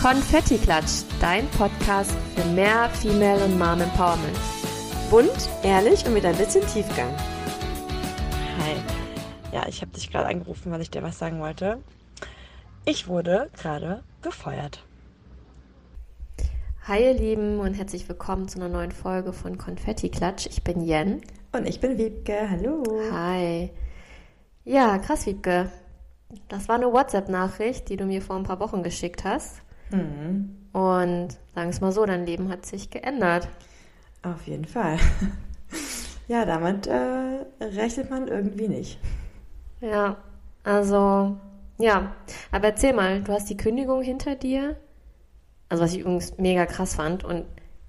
Konfetti Klatsch, dein Podcast für mehr Female und Mom Empowerment. Bunt, ehrlich und mit ein bisschen Tiefgang. Hi. Ja, ich habe dich gerade angerufen, weil ich dir was sagen wollte. Ich wurde gerade gefeuert. Hi ihr Lieben und herzlich willkommen zu einer neuen Folge von Konfetti Klatsch. Ich bin Jen. Und ich bin Wiebke. Hallo. Hi. Ja, krass, Wiebke. Das war eine WhatsApp-Nachricht, die du mir vor ein paar Wochen geschickt hast. Mhm. Und sagen wir es mal so, dein Leben hat sich geändert. Auf jeden Fall. ja, damit äh, rechnet man irgendwie nicht. Ja, also, ja. Aber erzähl mal, du hast die Kündigung hinter dir. Also, was ich übrigens mega krass fand und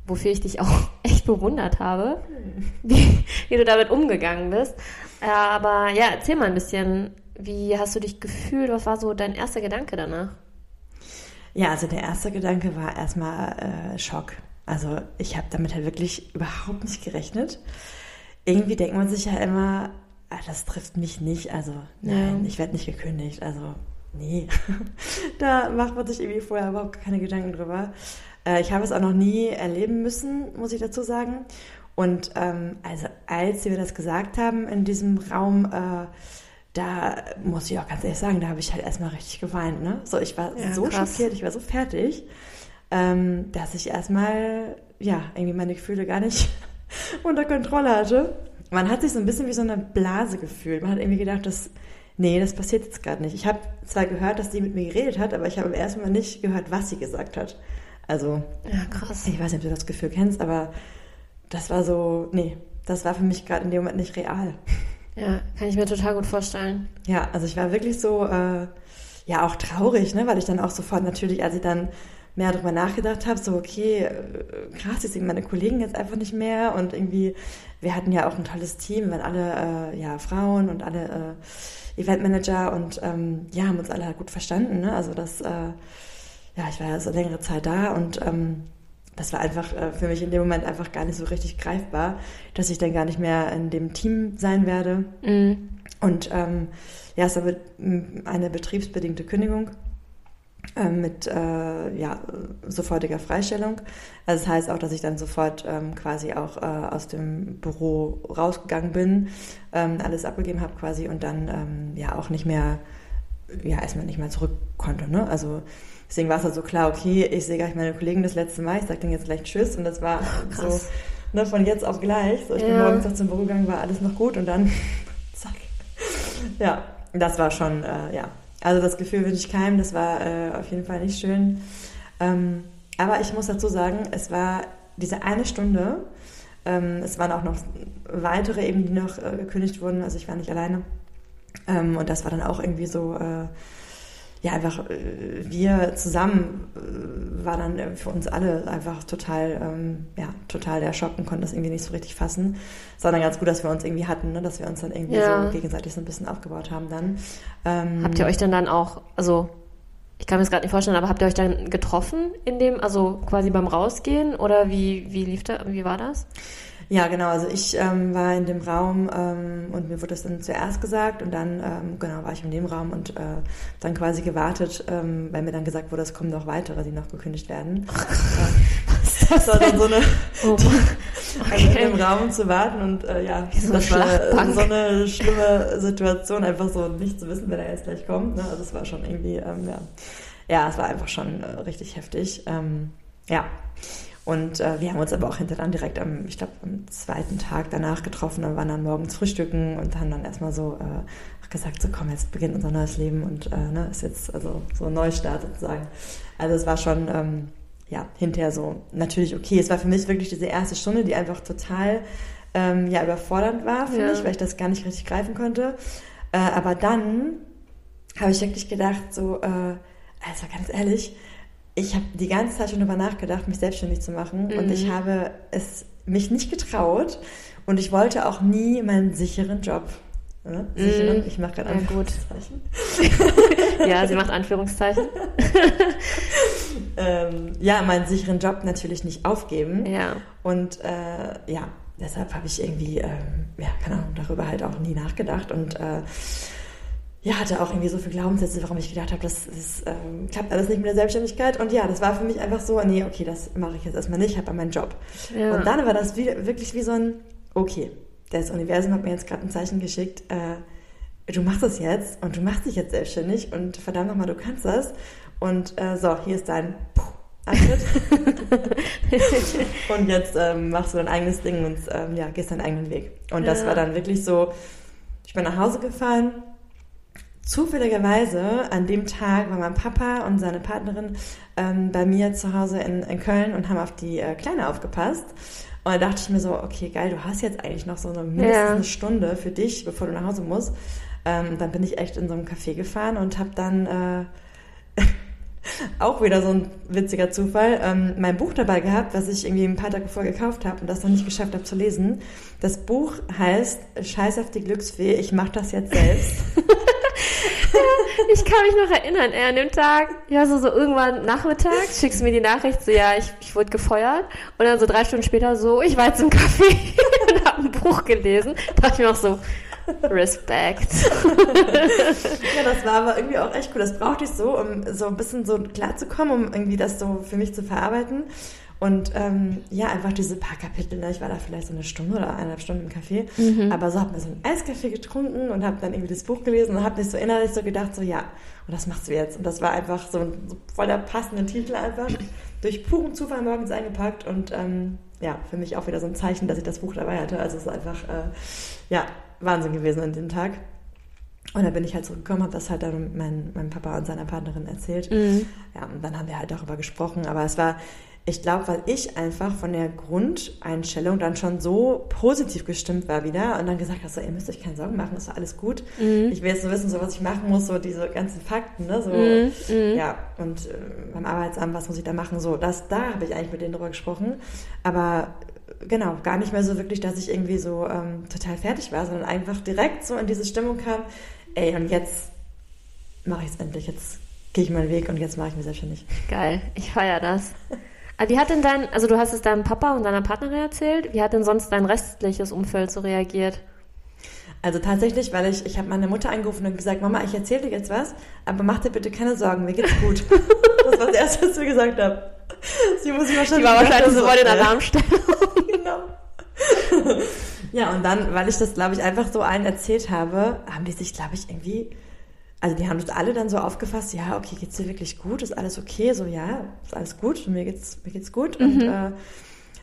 wofür ich dich auch echt bewundert habe, wie, wie du damit umgegangen bist. Aber ja, erzähl mal ein bisschen, wie hast du dich gefühlt? Was war so dein erster Gedanke danach? Ja, also der erste Gedanke war erstmal äh, Schock. Also ich habe damit halt wirklich überhaupt nicht gerechnet. Irgendwie denkt man sich ja immer, ah, das trifft mich nicht. Also nein, ja. ich werde nicht gekündigt. Also nee, da macht man sich irgendwie vorher überhaupt keine Gedanken drüber. Äh, ich habe es auch noch nie erleben müssen, muss ich dazu sagen. Und ähm, also als sie mir das gesagt haben in diesem Raum, äh, da muss ich auch ganz ehrlich sagen, da habe ich halt erstmal richtig geweint. Ne? So, ich war ja, so krass. schockiert, ich war so fertig, ähm, dass ich erstmal, ja, irgendwie meine Gefühle gar nicht unter Kontrolle hatte. Man hat sich so ein bisschen wie so eine Blase gefühlt. Man hat irgendwie gedacht, dass, nee, das passiert jetzt gerade nicht. Ich habe zwar gehört, dass die mit mir geredet hat, aber ich habe im ersten Mal nicht gehört, was sie gesagt hat. Also, ja, krass. Ich weiß nicht, ob du das Gefühl kennst, aber das war so, nee, das war für mich gerade in dem Moment nicht real. Ja, kann ich mir total gut vorstellen. Ja, also ich war wirklich so, äh, ja, auch traurig, ne, weil ich dann auch sofort natürlich, als ich dann mehr darüber nachgedacht habe, so, okay, äh, krass, jetzt sind meine Kollegen jetzt einfach nicht mehr und irgendwie, wir hatten ja auch ein tolles Team, weil alle, äh, ja, Frauen und alle äh, Eventmanager und ähm, ja, haben uns alle gut verstanden, ne, also das, äh, ja, ich war ja so längere Zeit da und ähm, das war einfach äh, für mich in dem Moment einfach gar nicht so richtig greifbar, dass ich dann gar nicht mehr in dem Team sein werde. Mhm. Und ähm, ja, es war eine betriebsbedingte Kündigung äh, mit äh, ja, sofortiger Freistellung. Also das heißt auch, dass ich dann sofort ähm, quasi auch äh, aus dem Büro rausgegangen bin, ähm, alles abgegeben habe quasi und dann ähm, ja auch nicht mehr, ja erstmal nicht mehr zurück konnte. Ne? Also Deswegen war es halt so klar, okay, ich sehe gleich meine Kollegen das letzte Mal, ich sage denen jetzt gleich Tschüss. Und das war oh, so ne, von jetzt auf gleich. So, ich ja. bin morgens auch zum Büro gegangen, war alles noch gut und dann zack. Ja, das war schon, äh, ja. Also das Gefühl wünsche ich keinem, das war äh, auf jeden Fall nicht schön. Ähm, aber ich muss dazu sagen, es war diese eine Stunde, ähm, es waren auch noch weitere eben, die noch äh, gekündigt wurden, also ich war nicht alleine. Ähm, und das war dann auch irgendwie so, äh, ja, einfach äh, wir zusammen äh, war dann für uns alle einfach total, ähm, ja, total der Schock und konnten das irgendwie nicht so richtig fassen. Sondern ganz gut, dass wir uns irgendwie hatten, ne? dass wir uns dann irgendwie ja. so gegenseitig so ein bisschen aufgebaut haben dann. Ähm, habt ihr euch dann dann auch, also ich kann mir das gerade nicht vorstellen, aber habt ihr euch dann getroffen in dem, also quasi beim Rausgehen oder wie, wie lief da, wie war das? Ja, genau. Also ich ähm, war in dem Raum ähm, und mir wurde das dann zuerst gesagt und dann ähm, genau war ich in dem Raum und äh, dann quasi gewartet, ähm, weil mir dann gesagt wurde, es kommen noch weitere, die noch gekündigt werden. das war dann so eine oh. also in dem Raum zu warten und äh, ja, so das war so eine schlimme Situation, einfach so nicht zu wissen, wer da jetzt gleich kommt. Ne? Also es war schon irgendwie, ähm, ja, ja, es war einfach schon äh, richtig heftig. Ähm, ja. Und äh, wir haben uns aber auch hinterher dann direkt am, ich glaube, am zweiten Tag danach getroffen und waren dann morgens frühstücken und haben dann erstmal so äh, gesagt, so komm, jetzt beginnt unser neues Leben und äh, ne, ist jetzt also so ein Neustart sozusagen. Also es war schon, ähm, ja, hinterher so natürlich okay. Es war für mich wirklich diese erste Stunde, die einfach total ähm, ja, überfordernd war für ja. mich, weil ich das gar nicht richtig greifen konnte. Äh, aber dann habe ich wirklich gedacht, so, äh, also ganz ehrlich, ich habe die ganze Zeit schon darüber nachgedacht, mich selbstständig zu machen mhm. und ich habe es mich nicht getraut und ich wollte auch nie meinen sicheren Job. Ne? Sicheren, mhm. ich mache gerade Anführungszeichen. Ja, ja, sie macht Anführungszeichen. ähm, ja, meinen sicheren Job natürlich nicht aufgeben. Ja. Und äh, ja, deshalb habe ich irgendwie, ähm, ja, keine Ahnung, darüber halt auch nie nachgedacht und äh, ja, hatte auch irgendwie so viele Glaubenssätze, warum ich gedacht habe, das, das ähm, klappt alles nicht mit der Selbstständigkeit. Und ja, das war für mich einfach so, nee, okay, das mache ich jetzt erstmal nicht, ich habe meinen Job. Ja. Und dann war das wie, wirklich wie so ein, okay, das Universum hat mir jetzt gerade ein Zeichen geschickt, äh, du machst das jetzt und du machst dich jetzt selbstständig und verdammt nochmal, du kannst das. Und äh, so, hier ist dein Antritt. und jetzt ähm, machst du dein eigenes Ding und ähm, ja, gehst deinen eigenen Weg. Und das ja. war dann wirklich so, ich bin nach Hause gefahren. Zufälligerweise an dem Tag war mein Papa und seine Partnerin ähm, bei mir zu Hause in, in, Köln und haben auf die äh, Kleine aufgepasst. Und da dachte ich mir so, okay, geil, du hast jetzt eigentlich noch so eine mindestens ja. eine Stunde für dich, bevor du nach Hause musst. Ähm, dann bin ich echt in so einem Café gefahren und habe dann äh, auch wieder so ein witziger Zufall, ähm, mein Buch dabei gehabt, was ich irgendwie ein paar Tage vorher gekauft habe und das noch nicht geschafft habe zu lesen. Das Buch heißt Scheiß auf die Glücksfee, ich mache das jetzt selbst. ich kann mich noch erinnern, er an dem Tag, ja, so, so irgendwann nachmittags schickst du mir die Nachricht, so, ja, ich, ich wurde gefeuert. Und dann so drei Stunden später so, ich war jetzt im Café und habe ein Buch gelesen. Da dachte ich mir auch so, Respekt. ja, das war aber irgendwie auch echt cool. Das brauchte ich so, um so ein bisschen so klarzukommen, um irgendwie das so für mich zu verarbeiten. Und ähm, ja, einfach diese paar Kapitel. Ne? Ich war da vielleicht so eine Stunde oder eineinhalb Stunden im Café. Mhm. Aber so habe mir so einen Eiskaffee getrunken und habe dann irgendwie das Buch gelesen und habe mich so innerlich so gedacht, so ja, und das machst du jetzt. Und das war einfach so ein so voll der passende Titel einfach. Durch puren Zufall morgens eingepackt und ähm, ja, für mich auch wieder so ein Zeichen, dass ich das Buch dabei hatte. Also es ist einfach, äh, ja, Wahnsinn gewesen an dem Tag. Und dann bin ich halt zurückgekommen, habe das halt dann mein, meinem Papa und seiner Partnerin erzählt. Mhm. Ja, und dann haben wir halt darüber gesprochen. Aber es war, ich glaube, weil ich einfach von der Grundeinstellung dann schon so positiv gestimmt war wieder und dann gesagt habe, so, ihr müsst euch keine Sorgen machen, ist doch alles gut. Mhm. Ich will jetzt nur wissen, so was ich machen muss, so diese ganzen Fakten, ne? So, mhm. mhm. ja, und äh, beim Arbeitsamt, was muss ich da machen? So, das, da habe ich eigentlich mit denen drüber gesprochen. Aber genau, gar nicht mehr so wirklich, dass ich irgendwie so ähm, total fertig war, sondern einfach direkt so in diese Stimmung kam, ey, und jetzt mache ich es endlich, jetzt gehe ich meinen Weg und jetzt mache ich mich selbstständig. Geil, ich feiere das. Aber wie hat denn dein, also du hast es deinem Papa und deiner Partnerin erzählt, wie hat denn sonst dein restliches Umfeld so reagiert? Also tatsächlich, weil ich, ich habe meine Mutter angerufen und gesagt, Mama, ich erzähle dir jetzt was, aber mach dir bitte keine Sorgen, mir geht's gut. das war das Erste, was ich gesagt habe. Sie muss wahrscheinlich. Die war wahrscheinlich so voll in Alarmstellung. genau. ja, und dann, weil ich das, glaube ich, einfach so allen erzählt habe, haben die sich, glaube ich, irgendwie, also die haben das alle dann so aufgefasst, ja, okay, geht's dir wirklich gut? Ist alles okay? So, ja, ist alles gut, mir geht's, mir geht's gut. Mhm. Und äh,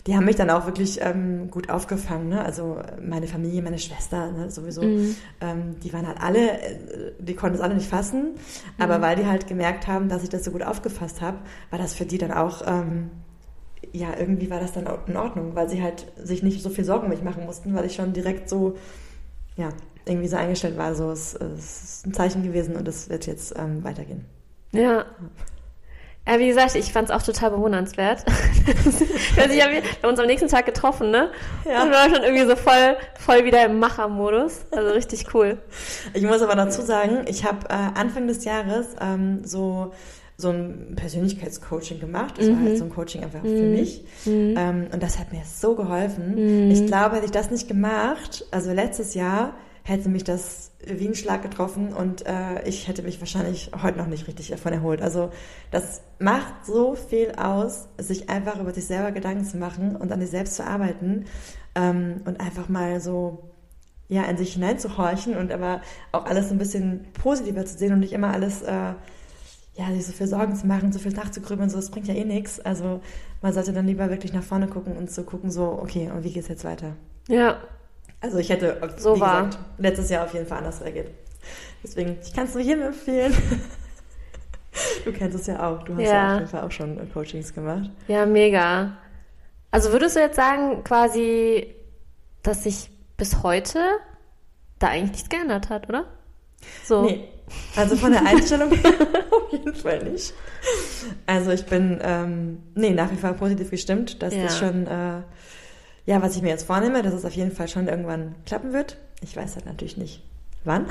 die haben mich dann auch wirklich ähm, gut aufgefangen. Ne? Also meine Familie, meine Schwester ne? sowieso, mhm. ähm, die waren halt alle, äh, die konnten es alle nicht fassen. Aber mhm. weil die halt gemerkt haben, dass ich das so gut aufgefasst habe, war das für die dann auch, ähm, ja, irgendwie war das dann in Ordnung, weil sie halt sich nicht so viel Sorgen um mich machen mussten, weil ich schon direkt so, ja, irgendwie so eingestellt war. So, es, es ist ein Zeichen gewesen und es wird jetzt ähm, weitergehen. ja. ja. Wie gesagt, ich fand es auch total bewundernswert. also ich habe uns am nächsten Tag getroffen, ne? Ja. Und war schon irgendwie so voll, voll wieder im Machermodus. Also richtig cool. Ich muss aber dazu sagen, ich habe äh, Anfang des Jahres ähm, so so ein Persönlichkeitscoaching gemacht. Das mhm. war halt so ein Coaching einfach mhm. für mich. Mhm. Ähm, und das hat mir so geholfen. Mhm. Ich glaube, hätte ich das nicht gemacht, also letztes Jahr hätte mich das wie ein Schlag getroffen und äh, ich hätte mich wahrscheinlich heute noch nicht richtig davon erholt. Also das macht so viel aus, sich einfach über sich selber Gedanken zu machen und an sich selbst zu arbeiten ähm, und einfach mal so ja in sich hineinzuhorchen und aber auch alles ein bisschen positiver zu sehen und nicht immer alles äh, ja sich so viel Sorgen zu machen, so viel nachzugrübeln, so das bringt ja eh nichts. Also man sollte dann lieber wirklich nach vorne gucken und zu so gucken so okay und wie geht's jetzt weiter? Ja, also ich hätte, so wie war. gesagt, letztes Jahr auf jeden Fall anders reagiert. Deswegen, ich kann es nur jedem empfehlen. Du kennst es ja auch. Du hast ja. ja auf jeden Fall auch schon äh, Coachings gemacht. Ja, mega. Also würdest du jetzt sagen, quasi, dass sich bis heute da eigentlich nichts geändert hat, oder? So. Nee. Also von der Einstellung her auf jeden Fall nicht. Also ich bin, ähm, nee, nach wie vor positiv gestimmt. Das ja. ist schon, äh, ja, was ich mir jetzt vornehme, dass es auf jeden Fall schon irgendwann klappen wird. Ich weiß halt natürlich nicht, wann,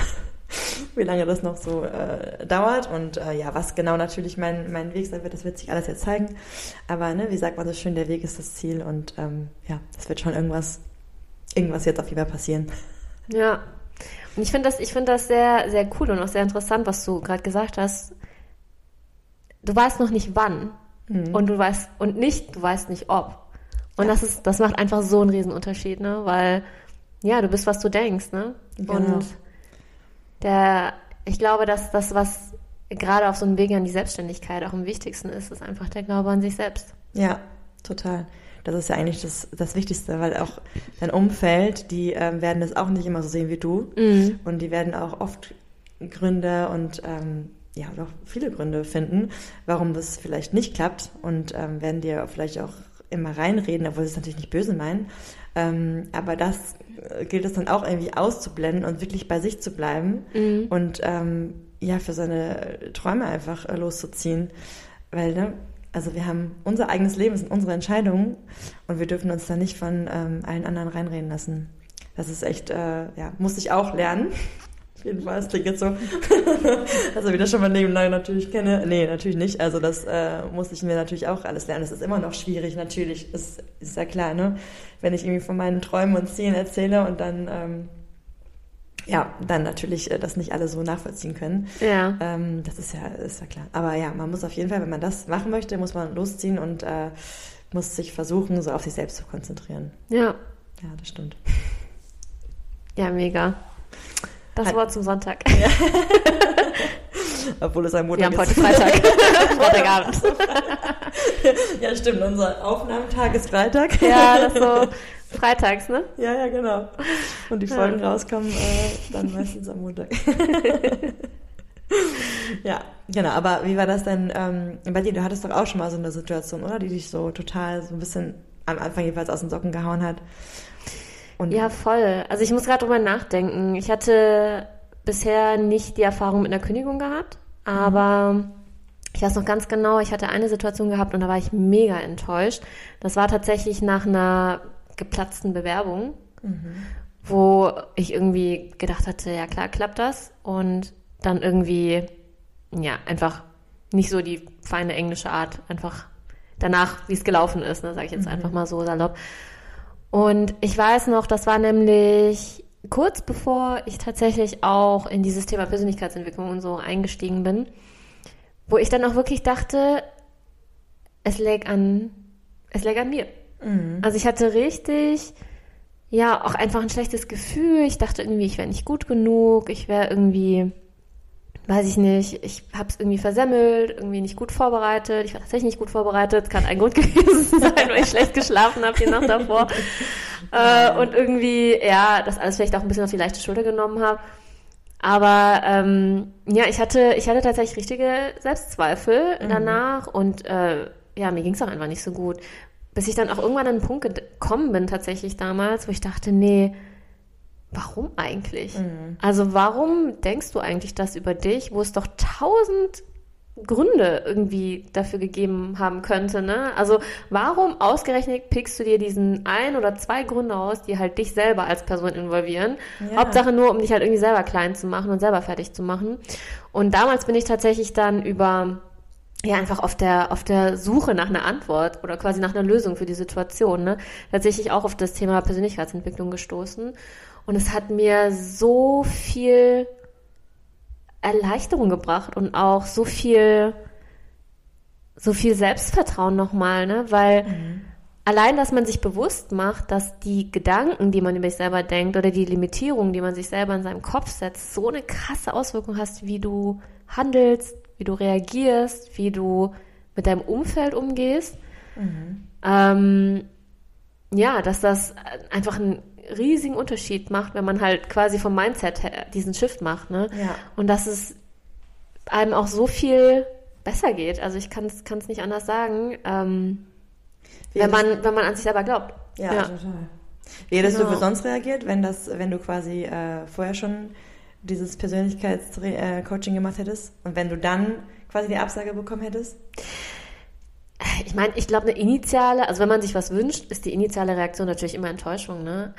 wie lange das noch so äh, dauert und äh, ja, was genau natürlich mein, mein Weg sein wird, das wird sich alles jetzt zeigen. Aber ne, wie sagt man so schön, der Weg ist das Ziel und ähm, ja, es wird schon irgendwas, irgendwas jetzt auf jeden Fall passieren. Ja. Und ich finde das, ich finde das sehr, sehr cool und auch sehr interessant, was du gerade gesagt hast. Du weißt noch nicht wann. Mhm. Und du weißt, und nicht, du weißt nicht ob. Und ja. das ist, das macht einfach so einen Riesenunterschied, ne? Weil, ja, du bist, was du denkst, ne? Genau. Und der, ich glaube, dass das, was gerade auf so einem Weg an die Selbstständigkeit auch am wichtigsten ist, ist einfach der Glaube an sich selbst. Ja, total. Das ist ja eigentlich das, das Wichtigste, weil auch dein Umfeld, die ähm, werden das auch nicht immer so sehen wie du. Mhm. Und die werden auch oft Gründe und ähm, ja, auch viele Gründe finden, warum das vielleicht nicht klappt und ähm, werden dir vielleicht auch immer reinreden, obwohl sie es natürlich nicht böse meinen. Ähm, aber das äh, gilt es dann auch irgendwie auszublenden und wirklich bei sich zu bleiben mhm. und ähm, ja, für seine Träume einfach äh, loszuziehen. Weil, ne, also wir haben unser eigenes Leben, es sind unsere Entscheidungen und wir dürfen uns da nicht von ähm, allen anderen reinreden lassen. Das ist echt, äh, ja, muss ich auch lernen. Auf jeden Fall, es klingt jetzt so, also wie das schon mein Leben lang natürlich kenne. Nee, natürlich nicht. Also das äh, musste ich mir natürlich auch alles lernen. Das ist immer noch schwierig, natürlich. Ist, ist ja klar, ne? Wenn ich irgendwie von meinen Träumen und Zielen erzähle und dann ähm, ja, dann natürlich äh, das nicht alle so nachvollziehen können. Ja. Ähm, das ist ja, ist ja klar. Aber ja, man muss auf jeden Fall, wenn man das machen möchte, muss man losziehen und äh, muss sich versuchen, so auf sich selbst zu konzentrieren. Ja. Ja, das stimmt. Ja, mega. Das Hat, Wort zum Sonntag. Ja. Obwohl es ein Montag ist. Wir haben heute Freitag. Freitagabend. ja, stimmt. Unser Aufnahmetag ist Freitag. ja, das ist so Freitags, ne? Ja, ja, genau. Und die Folgen ja. rauskommen äh, dann meistens am Montag. ja, genau. Aber wie war das denn ähm, bei dir? Du hattest doch auch schon mal so eine Situation, oder? Die dich so total so ein bisschen am Anfang jedenfalls aus den Socken gehauen hat. Und ja, voll. Also ich muss gerade drüber nachdenken. Ich hatte bisher nicht die Erfahrung mit einer Kündigung gehabt, aber mhm. ich weiß noch ganz genau, ich hatte eine Situation gehabt und da war ich mega enttäuscht. Das war tatsächlich nach einer geplatzten Bewerbung, mhm. wo ich irgendwie gedacht hatte, ja klar, klappt das. Und dann irgendwie, ja, einfach nicht so die feine englische Art, einfach danach, wie es gelaufen ist, ne, sage ich jetzt mhm. einfach mal so salopp. Und ich weiß noch, das war nämlich kurz bevor ich tatsächlich auch in dieses Thema Persönlichkeitsentwicklung und so eingestiegen bin, wo ich dann auch wirklich dachte, es lag an, es lag an mir. Mhm. Also ich hatte richtig, ja, auch einfach ein schlechtes Gefühl. Ich dachte irgendwie, ich wäre nicht gut genug, ich wäre irgendwie, weiß ich nicht, ich habe es irgendwie versemmelt, irgendwie nicht gut vorbereitet. Ich war tatsächlich nicht gut vorbereitet. Kann ein Grund gewesen sein, weil ich schlecht geschlafen habe die Nacht davor. äh, und irgendwie, ja, das alles vielleicht auch ein bisschen auf die leichte Schulter genommen habe. Aber ähm, ja, ich hatte, ich hatte tatsächlich richtige Selbstzweifel mhm. danach und äh, ja, mir ging es auch einfach nicht so gut. Bis ich dann auch irgendwann an einen Punkt gekommen bin, tatsächlich damals, wo ich dachte, nee, warum eigentlich? Mhm. Also warum denkst du eigentlich das über dich, wo es doch tausend Gründe irgendwie dafür gegeben haben könnte, ne? Also warum ausgerechnet pickst du dir diesen ein oder zwei Gründe aus, die halt dich selber als Person involvieren? Ja. Hauptsache nur, um dich halt irgendwie selber klein zu machen und selber fertig zu machen. Und damals bin ich tatsächlich dann über ja einfach auf der auf der Suche nach einer Antwort oder quasi nach einer Lösung für die Situation, ne? Tatsächlich auch auf das Thema Persönlichkeitsentwicklung gestoßen und es hat mir so viel Erleichterung gebracht und auch so viel so viel Selbstvertrauen nochmal, ne? Weil mhm. allein, dass man sich bewusst macht, dass die Gedanken, die man über sich selber denkt oder die Limitierungen, die man sich selber in seinem Kopf setzt, so eine krasse Auswirkung hast, wie du handelst, wie du reagierst, wie du mit deinem Umfeld umgehst. Mhm. Ähm, ja, dass das einfach einen riesigen Unterschied macht, wenn man halt quasi vom Mindset her diesen Shift macht. Ne? Ja. Und dass es einem auch so viel besser geht. Also ich kann es nicht anders sagen, ähm, wenn, man, wenn man an sich selber glaubt. Ja, ja. total. Wie hättest genau. du sonst reagiert, wenn das, wenn du quasi äh, vorher schon dieses Persönlichkeitscoaching gemacht hättest und wenn du dann quasi die Absage bekommen hättest? Ich meine, ich glaube, eine initiale, also wenn man sich was wünscht, ist die initiale Reaktion natürlich immer Enttäuschung. Ne?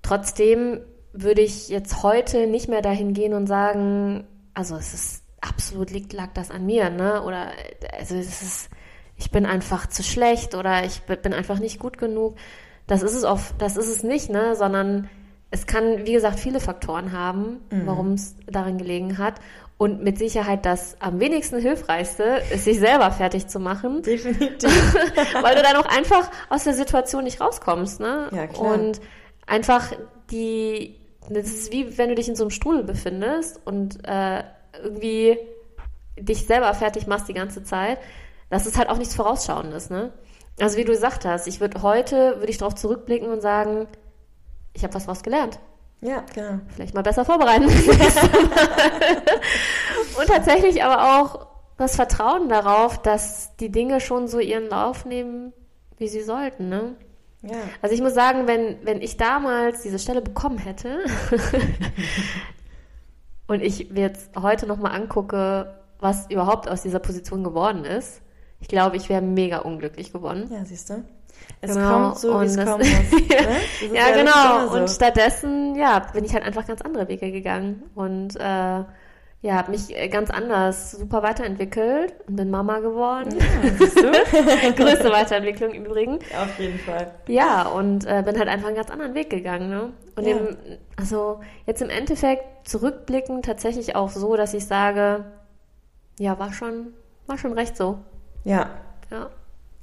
Trotzdem würde ich jetzt heute nicht mehr dahin gehen und sagen, also es ist absolut liegt, lag das an mir, ne? Oder also es ist, ich bin einfach zu schlecht oder ich bin einfach nicht gut genug. Das ist es oft, das ist es nicht, ne? Sondern es kann, wie gesagt, viele Faktoren haben, Mhm. warum es darin gelegen hat. Und mit Sicherheit das am wenigsten hilfreichste ist, sich selber fertig zu machen, Definitiv. weil du dann auch einfach aus der Situation nicht rauskommst. Ne? Ja, klar. Und einfach die, das ist wie wenn du dich in so einem Strudel befindest und äh, irgendwie dich selber fertig machst die ganze Zeit. Das ist halt auch nichts Vorausschauendes. Ne? Also wie du gesagt hast, ich würde heute, würde ich darauf zurückblicken und sagen, ich habe was draus gelernt. Ja, genau. Vielleicht mal besser vorbereiten. und tatsächlich aber auch das Vertrauen darauf, dass die Dinge schon so ihren Lauf nehmen, wie sie sollten. Ne? Ja. Also ich muss sagen, wenn, wenn ich damals diese Stelle bekommen hätte und ich mir jetzt heute nochmal angucke, was überhaupt aus dieser Position geworden ist, ich glaube, ich wäre mega unglücklich geworden. Ja, siehst du? Es Genau, kommt so, wie es kommen muss. Ne? Ja, wirklich genau. so. Und stattdessen, ja, bin ich halt einfach ganz andere Wege gegangen und äh, ja, habe mich äh, ganz anders super weiterentwickelt und bin Mama geworden. Ja, siehst du? Größte Weiterentwicklung im Übrigen. Auf jeden Fall. Ja, und äh, bin halt einfach einen ganz anderen Weg gegangen. Ne? Und Ja. eben, also jetzt im Endeffekt zurückblicken tatsächlich auch so, dass ich sage, ja, war schon, war schon recht so. Ja, Ja.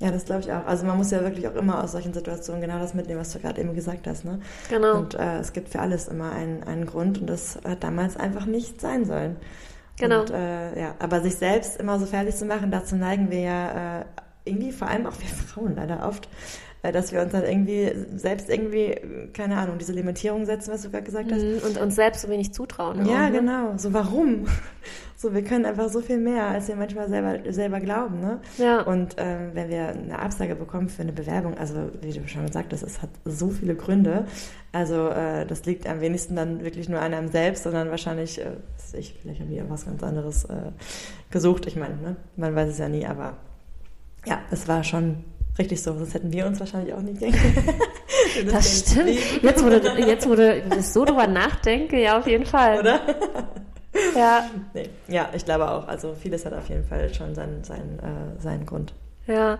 Ja, das glaube ich auch. Also man muss ja wirklich auch immer aus solchen Situationen genau das mitnehmen, was du gerade eben gesagt hast. Ne? Genau. Und äh, es gibt für alles immer einen, einen Grund und das hat damals einfach nicht sein sollen. Genau. Und, äh, ja, aber sich selbst immer so fertig zu machen, dazu neigen wir ja äh, irgendwie, vor allem auch wir Frauen leider oft, dass wir uns dann irgendwie selbst irgendwie, keine Ahnung, diese Limitierung setzen, was du gerade gesagt hast. Mhm, Und uns selbst so wenig zutrauen. Ja, auch, ne? genau. So, warum? So, wir können einfach so viel mehr, als wir manchmal selber, selber glauben, ne? Ja. Und ähm, wenn wir eine Absage bekommen für eine Bewerbung, also wie du schon gesagt hast, es hat so viele Gründe. Also äh, das liegt am wenigsten dann wirklich nur an einem selbst, sondern wahrscheinlich, äh, ich, vielleicht haben die was ganz anderes äh, gesucht. Ich meine, ne? man weiß es ja nie, aber ja, es war schon richtig so. Sonst hätten wir uns wahrscheinlich auch nicht kennengelernt. Das stimmt. Jetzt, wo du, jetzt, wo du das so drüber nachdenke, ja, auf jeden Fall. Oder? Ja, Nee. Ja, ich glaube auch. Also vieles hat auf jeden Fall schon seinen, seinen, äh, seinen Grund. ja.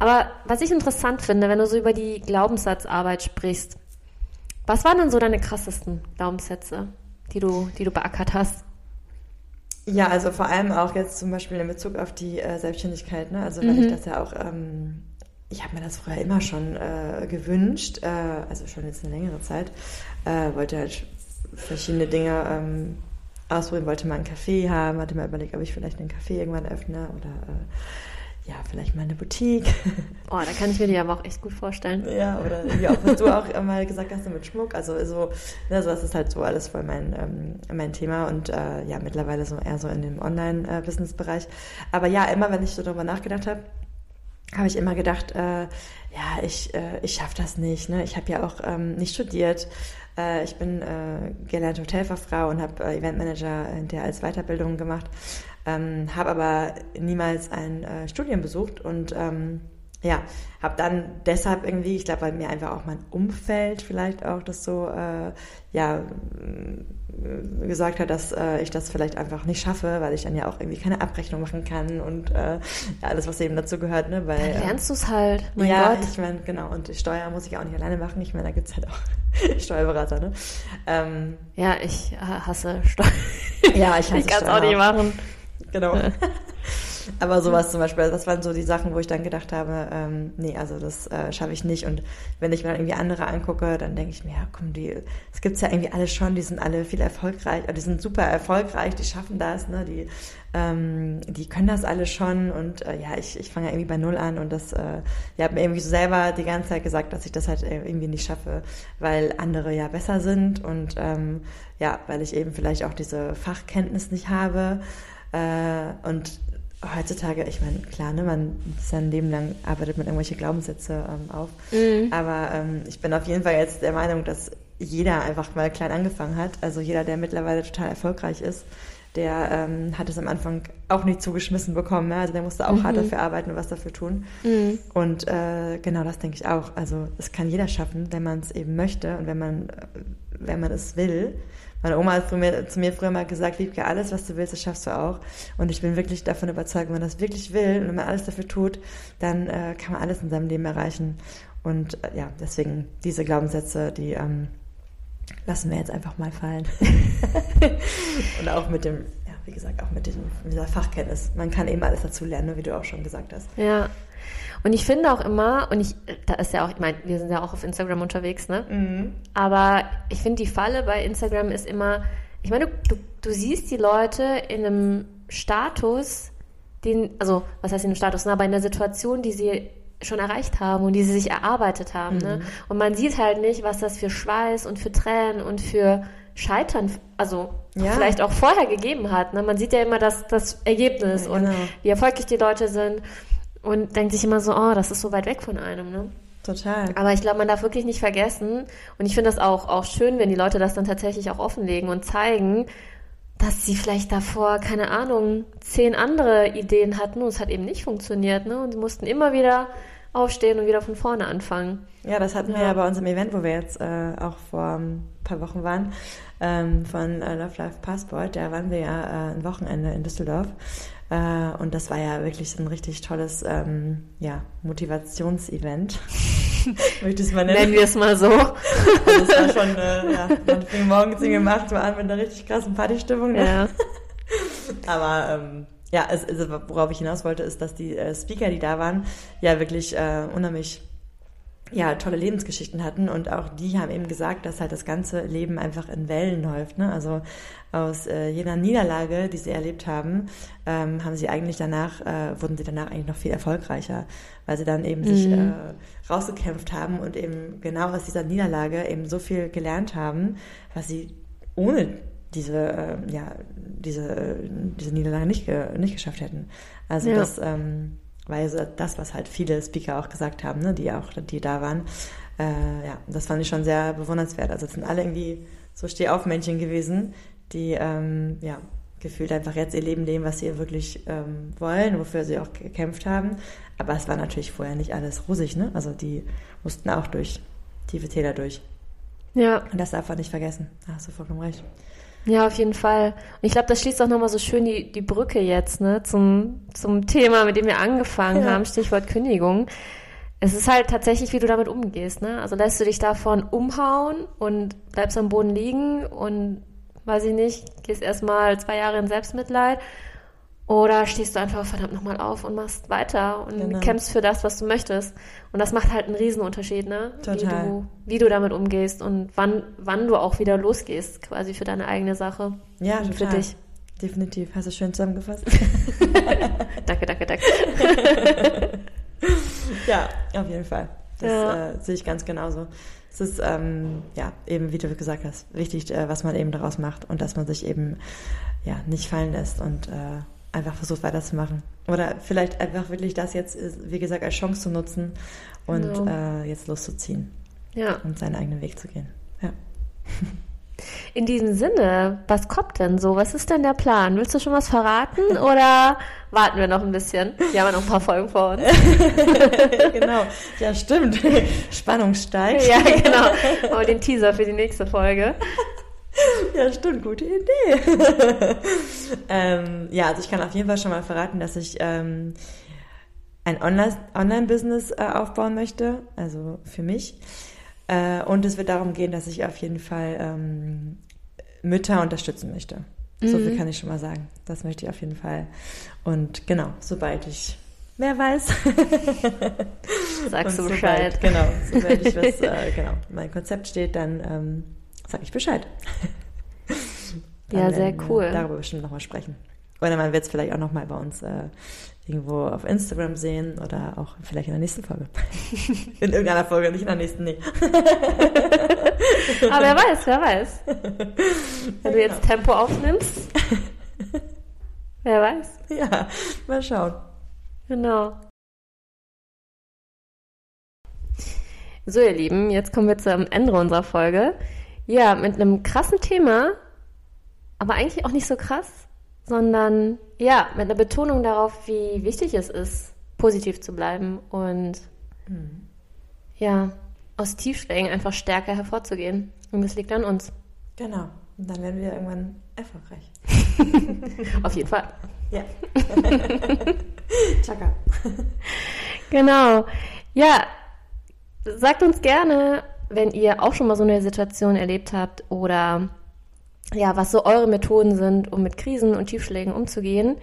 Aber was ich interessant finde, wenn du so über die Glaubenssatzarbeit sprichst, was waren denn so deine krassesten Glaubenssätze, die du, die du beackert hast? Ja, also vor allem auch jetzt zum Beispiel in Bezug auf die äh, Selbstständigkeit. Ne? Also weil Mhm. ich das ja auch, ähm, ich habe mir das früher immer schon äh, gewünscht, äh, also schon jetzt eine längere Zeit, äh, wollte halt verschiedene Dinge ähm, ausprobieren, wollte mal einen Café haben, hatte mir überlegt, ob ich vielleicht einen Café irgendwann öffne oder äh, ja, vielleicht mal eine Boutique. Oh, da kann ich mir die aber auch echt gut vorstellen. Ja, oder irgendwie auch, was du auch mal gesagt hast, mit Schmuck. Also so, ne, so das ist halt so alles voll mein, ähm, mein Thema und äh, ja, mittlerweile so eher so in dem Online-Business-Bereich. Aber ja, immer wenn ich so darüber nachgedacht habe, habe ich immer gedacht, äh, ja, ich, äh, ich schaffe das nicht. Ne? Ich habe ja auch ähm, nicht studiert. Äh, ich bin äh, gelernte Hotelfachfrau und habe äh, Eventmanager hinterher als Weiterbildung gemacht, ähm, habe aber niemals ein äh, Studium besucht und ähm, ja, habe dann deshalb irgendwie, ich glaube, weil mir einfach auch mein Umfeld vielleicht auch das so, äh, ja, äh, gesagt hat, dass äh, ich das vielleicht einfach nicht schaffe, weil ich dann ja auch irgendwie keine Abrechnung machen kann und äh, ja, alles, was eben dazu gehört, ne? Weil, Dann lernst du es halt. Mein ja, Gott. ich meine, genau, und die Steuer muss ich auch nicht alleine machen. Ich meine, da gibt es halt auch Steuerberater, ne? Ähm, Ja, ich hasse Steuern. ja, ich hasse Ich kann es auch nicht machen. Genau. Aber sowas zum Beispiel, das waren so die Sachen, wo ich dann gedacht habe, ähm, nee, also das äh, schaffe ich nicht. Und wenn ich mir dann irgendwie andere angucke, dann denke ich mir, ja, komm, die, das gibt's ja irgendwie alle schon, die sind alle viel erfolgreich, die sind super erfolgreich, die schaffen das, ne, die, ähm, die können das alle schon. Und äh, ja, ich, ich fange ja irgendwie bei Null an und das, äh, ja, habe mir irgendwie so selber die ganze Zeit gesagt, dass ich das halt irgendwie nicht schaffe, weil andere ja besser sind und ähm, ja, weil ich eben vielleicht auch diese Fachkenntnis nicht habe. Äh, und heutzutage, ich meine, klar, ne, man sein Leben lang arbeitet mit irgendwelche Glaubenssätze ähm, auf. Mhm. Aber ähm, ich bin auf jeden Fall jetzt der Meinung, dass jeder einfach mal klein angefangen hat. Also jeder, der mittlerweile total erfolgreich ist, der ähm, hat es am Anfang auch nicht zugeschmissen bekommen. Ne? Also der musste auch Mhm. hart dafür arbeiten und was dafür tun. Mhm. Und äh, genau das denke ich auch. Also das kann jeder schaffen, wenn man es eben möchte und wenn man, wenn man es will. Meine Oma hat zu mir, zu mir früher mal gesagt, Liebke, alles, was du willst, das schaffst du auch. Und ich bin wirklich davon überzeugt, wenn man das wirklich will und wenn man alles dafür tut, dann äh, kann man alles in seinem Leben erreichen. Und äh, ja, deswegen diese Glaubenssätze, die, ähm, lassen wir jetzt einfach mal fallen. und auch mit dem, ja, wie gesagt, auch mit, diesem, mit dieser Fachkenntnis. Man kann eben alles dazu lernen, wie du auch schon gesagt hast. Ja. Und ich finde auch immer, und ich, da ist ja auch, ich meine, wir sind ja auch auf Instagram unterwegs, ne? Mhm. Aber ich finde, die Falle bei Instagram ist immer, ich meine, du, du siehst die Leute in einem Status, den, also was heißt in einem Status, ne, aber in der Situation, die sie schon erreicht haben und die sie sich erarbeitet haben. Ne? Mhm. Ne? Und man sieht halt nicht, was das für Schweiß und für Tränen und für Scheitern, also ja. vielleicht auch vorher gegeben hat. Ne? Man sieht ja immer das, das Ergebnis ja, genau. und wie erfolgreich die Leute sind und denkt sich immer so, oh, das ist so weit weg von einem. Ne? Total. Aber ich glaube, man darf wirklich nicht vergessen, und ich finde das auch, auch schön, wenn die Leute das dann tatsächlich auch offenlegen und zeigen, dass sie vielleicht davor, keine Ahnung, zehn andere Ideen hatten und es hat eben nicht funktioniert. Ne? Und sie mussten immer wieder aufstehen und wieder von vorne anfangen. Ja, das hatten ja. wir ja bei unserem Event, wo wir jetzt äh, auch vor ein paar Wochen waren, ähm, von äh, Love Life Passport. Da waren wir ja äh, ein Wochenende in Düsseldorf. Äh, und das war ja wirklich ein richtig tolles ähm, ja, Motivationsevent. Möchte ich es mal nennen. Nennen wir es mal so. Also das war schon, äh, ja, man fing morgens um 8 Uhr an mit einer richtig krassen Partystimmung. Ne? Ja. Aber ähm, ja, es, also worauf ich hinaus wollte, ist, dass die äh, Speaker, die da waren, ja wirklich äh, unheimlich ja, tolle Lebensgeschichten hatten und auch die haben eben gesagt, dass halt das ganze Leben einfach in Wellen läuft. Ne? Also aus äh, jeder Niederlage, die sie erlebt haben, ähm, haben sie eigentlich danach, äh, wurden sie danach eigentlich noch viel erfolgreicher, weil sie dann eben mhm. sich äh, rausgekämpft haben und eben genau aus dieser Niederlage eben so viel gelernt haben, was sie ohne diese, äh, ja, diese, diese Niederlage nicht, ge nicht geschafft hätten. Also ja. das ähm, so das, was halt viele Speaker auch gesagt haben, ne, die auch, die da waren. Äh, ja, das fand ich schon sehr bewundernswert. Also es sind alle irgendwie so Stehaufmännchen gewesen, die ähm, ja gefühlt einfach jetzt ihr Leben leben, was sie wirklich ähm, wollen, wofür sie auch gekämpft haben. Aber es war natürlich vorher nicht alles rosig, ne? Also die mussten auch durch tiefe Täler durch. Ja. Und das darf man nicht vergessen. Da hast du vollkommen recht. Ja, auf jeden Fall. Und ich glaube, das schließt auch nochmal so schön die, die Brücke jetzt, ne, zum, zum Thema, mit dem wir angefangen ja. haben, Stichwort Kündigung. Es ist halt tatsächlich, wie du damit umgehst, ne? Also lässt du dich davon umhauen und bleibst am Boden liegen und weiß ich nicht, gehst erstmal zwei Jahre in Selbstmitleid oder stehst du einfach verdammt nochmal auf und machst weiter und genau. kämpfst für das, was du möchtest. Und das macht halt einen Riesenunterschied, ne? Total. Wie du, wie du damit umgehst und wann, wann du auch wieder losgehst, quasi für deine eigene Sache. Ja, und total. Für dich. Definitiv. Hast du schön zusammengefasst. danke, danke, danke. ja, auf jeden Fall. Das ja. äh, sehe ich ganz genauso. Es ist, ähm, ja, eben, wie du gesagt hast, wichtig, äh, was man eben daraus macht und dass man sich eben, ja, nicht fallen lässt und äh, einfach versucht weiterzumachen. Oder vielleicht einfach wirklich das jetzt, wie gesagt, als Chance zu nutzen und genau. äh, jetzt loszuziehen. Ja. Und seinen eigenen Weg zu gehen. Ja. In diesem Sinne, was kommt denn so? Was ist denn der Plan? Willst du schon was verraten oder warten wir noch ein bisschen? Wir haben ja noch ein paar Folgen vor uns. genau, ja stimmt. Spannung steigt. Ja, genau. Aber den Teaser für die nächste Folge. Ja, stimmt, gute Idee. ähm, ja, also ich kann auf jeden Fall schon mal verraten, dass ich ähm, ein Online-Business äh, aufbauen möchte, also für mich. Äh, und es wird darum gehen, dass ich auf jeden Fall ähm, Mütter unterstützen möchte. Mhm. So viel mhm. kann ich schon mal sagen. Das möchte ich auf jeden Fall. Und genau, sobald ich mehr weiß, sagst du Bescheid. genau, sobald ich was, äh, genau, mein Konzept steht, dann ähm, sag ich Bescheid. ja, sehr cool. Darüber bestimmt nochmal sprechen. Oder man wird es vielleicht auch nochmal bei uns äh, irgendwo auf Instagram sehen oder auch vielleicht in der nächsten Folge. in irgendeiner Folge, nicht in der nächsten, nee. Aber wer weiß, wer weiß. Wenn du jetzt Tempo aufnimmst. wer weiß. Ja, mal schauen. Genau. So, ihr Lieben, jetzt kommen wir zum Ende unserer Folge. Ja, mit einem krassen Thema, aber eigentlich auch nicht so krass, sondern ja, mit einer Betonung darauf, wie wichtig es ist, positiv zu bleiben und mhm. ja, aus Tiefschlägen einfach stärker hervorzugehen. Und das liegt an uns. Genau. Und dann werden wir irgendwann erfolgreich. Auf jeden Fall. Ja. Chaka. Genau. Ja, sagt uns gerne, wenn ihr auch schon mal so eine Situation erlebt habt oder ja, was so eure Methoden sind, um mit Krisen und Tiefschlägen umzugehen.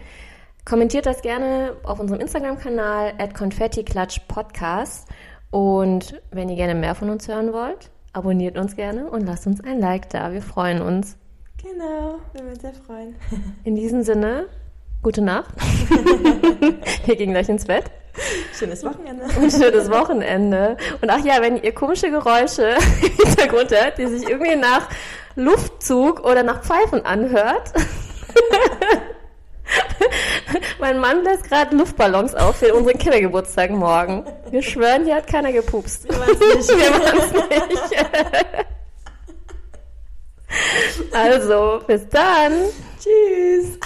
Kommentiert das gerne auf unserem Instagram-Kanal at konfettiklatschpodcast. Und wenn ihr gerne mehr von uns hören wollt, abonniert uns gerne und lasst uns ein Like da. Wir freuen uns. Genau, wir würden sehr freuen. In diesem Sinne, gute Nacht. wir gehen gleich ins Bett. Schönes Wochenende. Und schönes Wochenende. Und ach ja, wenn ihr komische Geräusche im Hintergrund hört, die sich irgendwie nach Luftzug oder nach Pfeifen anhört. mein Mann lässt gerade Luftballons auf für unseren Kindergeburtstag morgen. Wir schwören, hier hat keiner gepupst. Wir waren's nicht. Wir waren's nicht. also, bis dann. Tschüss.